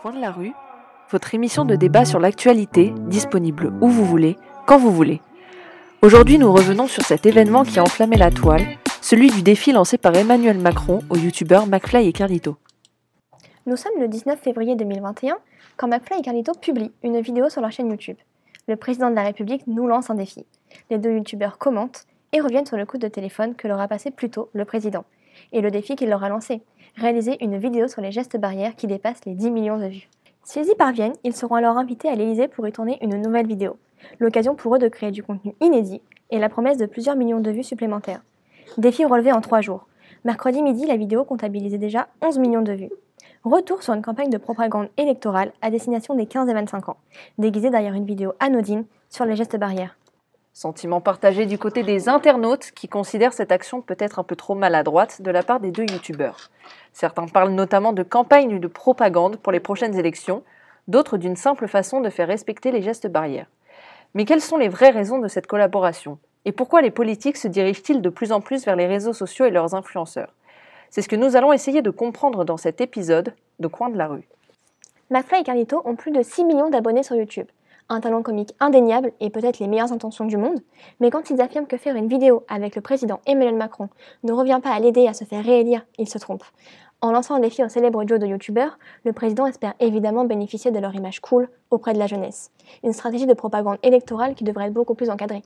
coin de la rue, votre émission de débat sur l'actualité, disponible où vous voulez, quand vous voulez. Aujourd'hui, nous revenons sur cet événement qui a enflammé la toile, celui du défi lancé par Emmanuel Macron aux youtubeurs McFly et Carlito. Nous sommes le 19 février 2021 quand McFly et Carlito publient une vidéo sur leur chaîne YouTube. Le président de la République nous lance un défi. Les deux youtubeurs commentent et reviennent sur le coup de téléphone que leur a passé plus tôt le président et le défi qu'il leur a lancé, réaliser une vidéo sur les gestes barrières qui dépasse les 10 millions de vues. S'ils y parviennent, ils seront alors invités à l'Elysée pour y tourner une nouvelle vidéo, l'occasion pour eux de créer du contenu inédit et la promesse de plusieurs millions de vues supplémentaires. Défi relevé en trois jours. Mercredi midi, la vidéo comptabilisait déjà 11 millions de vues. Retour sur une campagne de propagande électorale à destination des 15 et 25 ans, déguisée derrière une vidéo anodine sur les gestes barrières. Sentiment partagé du côté des internautes qui considèrent cette action peut-être un peu trop maladroite de la part des deux youtubeurs. Certains parlent notamment de campagne ou de propagande pour les prochaines élections, d'autres d'une simple façon de faire respecter les gestes barrières. Mais quelles sont les vraies raisons de cette collaboration? Et pourquoi les politiques se dirigent-ils de plus en plus vers les réseaux sociaux et leurs influenceurs? C'est ce que nous allons essayer de comprendre dans cet épisode de Coin de la rue. McFly et Carlito ont plus de 6 millions d'abonnés sur YouTube un talent comique indéniable et peut-être les meilleures intentions du monde, mais quand ils affirment que faire une vidéo avec le président Emmanuel Macron ne revient pas à l'aider à se faire réélire, ils se trompent. En lançant un défi au célèbre duo de youtubeurs, le président espère évidemment bénéficier de leur image cool auprès de la jeunesse. Une stratégie de propagande électorale qui devrait être beaucoup plus encadrée.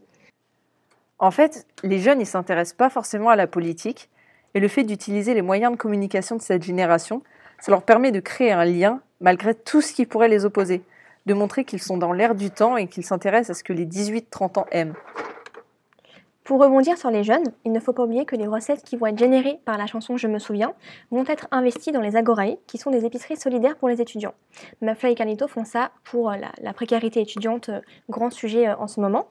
En fait, les jeunes ne s'intéressent pas forcément à la politique, et le fait d'utiliser les moyens de communication de cette génération, ça leur permet de créer un lien malgré tout ce qui pourrait les opposer de montrer qu'ils sont dans l'air du temps et qu'ils s'intéressent à ce que les 18-30 ans aiment. Pour rebondir sur les jeunes, il ne faut pas oublier que les recettes qui vont être générées par la chanson Je me souviens vont être investies dans les agoraïs, qui sont des épiceries solidaires pour les étudiants. Mafla et Carlito font ça pour la, la précarité étudiante, euh, grand sujet euh, en ce moment.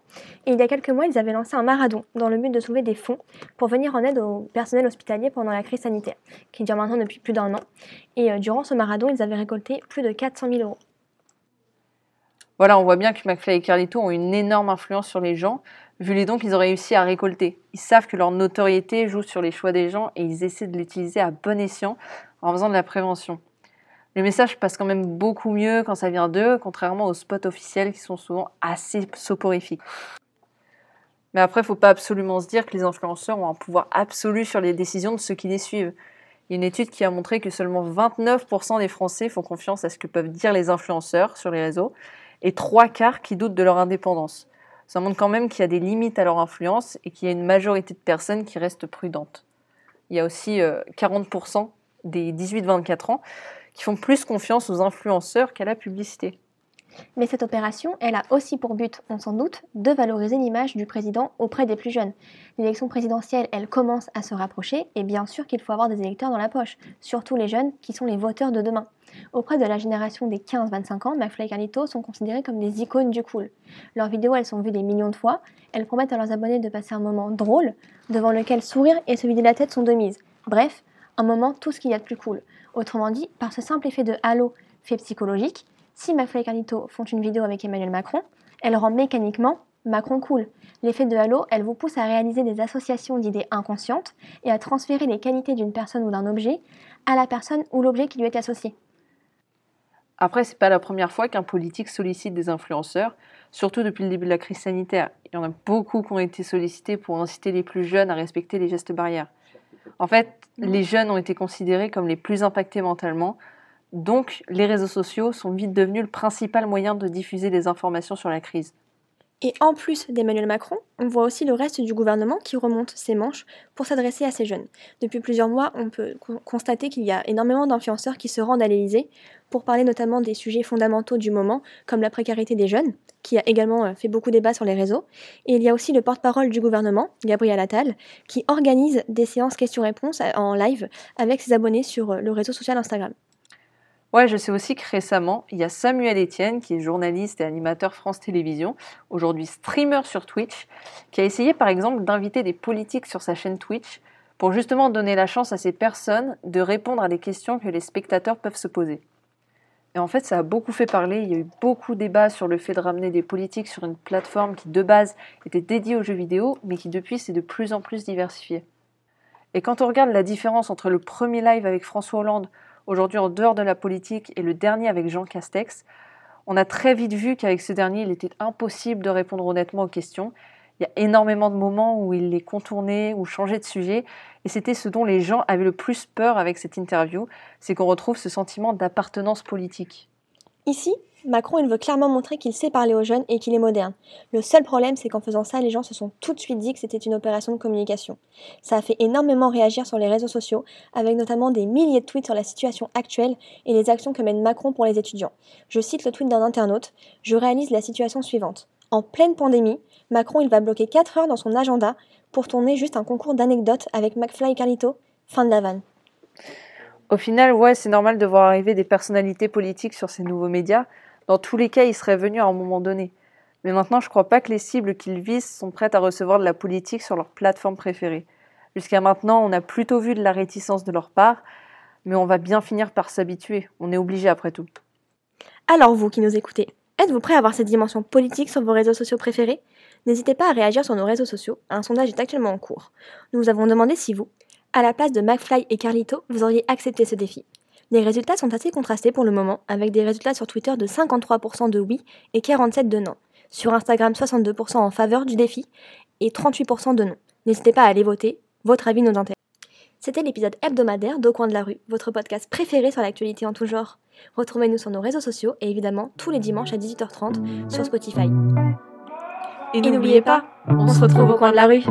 Et il y a quelques mois, ils avaient lancé un marathon dans le but de soulever des fonds pour venir en aide au personnel hospitalier pendant la crise sanitaire, qui dure maintenant depuis plus d'un an. Et euh, durant ce marathon, ils avaient récolté plus de 400 000 euros. Voilà, on voit bien que McFly et Carlito ont une énorme influence sur les gens, vu les dons qu'ils ont réussi à récolter. Ils savent que leur notoriété joue sur les choix des gens et ils essaient de l'utiliser à bon escient en faisant de la prévention. Le message passe quand même beaucoup mieux quand ça vient d'eux, contrairement aux spots officiels qui sont souvent assez soporifiques. Mais après, il ne faut pas absolument se dire que les influenceurs ont un pouvoir absolu sur les décisions de ceux qui les suivent. Il y a une étude qui a montré que seulement 29% des Français font confiance à ce que peuvent dire les influenceurs sur les réseaux et trois quarts qui doutent de leur indépendance. Ça montre quand même qu'il y a des limites à leur influence et qu'il y a une majorité de personnes qui restent prudentes. Il y a aussi 40% euh, des 18-24 ans qui font plus confiance aux influenceurs qu'à la publicité. Mais cette opération, elle a aussi pour but, on s'en doute, de valoriser l'image du président auprès des plus jeunes. L'élection présidentielle, elle commence à se rapprocher et bien sûr qu'il faut avoir des électeurs dans la poche, surtout les jeunes qui sont les voteurs de demain. Auprès de la génération des 15-25 ans, McFly et Carlito sont considérés comme des icônes du cool. Leurs vidéos, elles sont vues des millions de fois, elles promettent à leurs abonnés de passer un moment drôle, devant lequel sourire et se vider la tête sont de mise. Bref, un moment tout ce qu'il y a de plus cool. Autrement dit, par ce simple effet de halo fait psychologique, si McFly et Carlito font une vidéo avec Emmanuel Macron, elle rend mécaniquement Macron cool. L'effet de halo, elle vous pousse à réaliser des associations d'idées inconscientes et à transférer les qualités d'une personne ou d'un objet à la personne ou l'objet qui lui est associé. Après, c'est pas la première fois qu'un politique sollicite des influenceurs, surtout depuis le début de la crise sanitaire. Il y en a beaucoup qui ont été sollicités pour inciter les plus jeunes à respecter les gestes barrières. En fait, les jeunes ont été considérés comme les plus impactés mentalement, donc, les réseaux sociaux sont vite devenus le principal moyen de diffuser des informations sur la crise. Et en plus d'Emmanuel Macron, on voit aussi le reste du gouvernement qui remonte ses manches pour s'adresser à ces jeunes. Depuis plusieurs mois, on peut constater qu'il y a énormément d'influenceurs qui se rendent à l'Élysée pour parler notamment des sujets fondamentaux du moment, comme la précarité des jeunes, qui a également euh, fait beaucoup débat sur les réseaux. Et il y a aussi le porte-parole du gouvernement, Gabriel Attal, qui organise des séances questions-réponses en live avec ses abonnés sur euh, le réseau social Instagram. Ouais, je sais aussi que récemment, il y a Samuel Etienne, qui est journaliste et animateur France Télévisions, aujourd'hui streamer sur Twitch, qui a essayé par exemple d'inviter des politiques sur sa chaîne Twitch pour justement donner la chance à ces personnes de répondre à des questions que les spectateurs peuvent se poser. Et en fait, ça a beaucoup fait parler, il y a eu beaucoup de débats sur le fait de ramener des politiques sur une plateforme qui de base était dédiée aux jeux vidéo, mais qui depuis s'est de plus en plus diversifiée. Et quand on regarde la différence entre le premier live avec François Hollande, aujourd'hui en dehors de la politique, et le dernier avec Jean Castex, on a très vite vu qu'avec ce dernier, il était impossible de répondre honnêtement aux questions. Il y a énormément de moments où il les contournait ou changeait de sujet, et c'était ce dont les gens avaient le plus peur avec cette interview, c'est qu'on retrouve ce sentiment d'appartenance politique. Ici, Macron, il veut clairement montrer qu'il sait parler aux jeunes et qu'il est moderne. Le seul problème, c'est qu'en faisant ça, les gens se sont tout de suite dit que c'était une opération de communication. Ça a fait énormément réagir sur les réseaux sociaux, avec notamment des milliers de tweets sur la situation actuelle et les actions que mène Macron pour les étudiants. Je cite le tweet d'un internaute Je réalise la situation suivante. En pleine pandémie, Macron, il va bloquer 4 heures dans son agenda pour tourner juste un concours d'anecdotes avec McFly et Carlito. Fin de la vanne. Au final, ouais, c'est normal de voir arriver des personnalités politiques sur ces nouveaux médias, dans tous les cas, il serait venu à un moment donné. Mais maintenant, je ne crois pas que les cibles qu'ils visent sont prêtes à recevoir de la politique sur leur plateforme préférée. Jusqu'à maintenant, on a plutôt vu de la réticence de leur part, mais on va bien finir par s'habituer. On est obligé après tout. Alors vous qui nous écoutez, êtes-vous prêt à avoir cette dimension politique sur vos réseaux sociaux préférés? N'hésitez pas à réagir sur nos réseaux sociaux, un sondage est actuellement en cours. Nous vous avons demandé si vous, à la place de McFly et Carlito, vous auriez accepté ce défi. Les résultats sont assez contrastés pour le moment, avec des résultats sur Twitter de 53% de oui et 47% de non. Sur Instagram, 62% en faveur du défi et 38% de non. N'hésitez pas à aller voter, votre avis nous intéresse. C'était l'épisode hebdomadaire d'Au coin de la rue, votre podcast préféré sur l'actualité en tout genre. Retrouvez-nous sur nos réseaux sociaux et évidemment tous les dimanches à 18h30 sur Spotify. Et n'oubliez pas, on se retrouve au coin de la rue.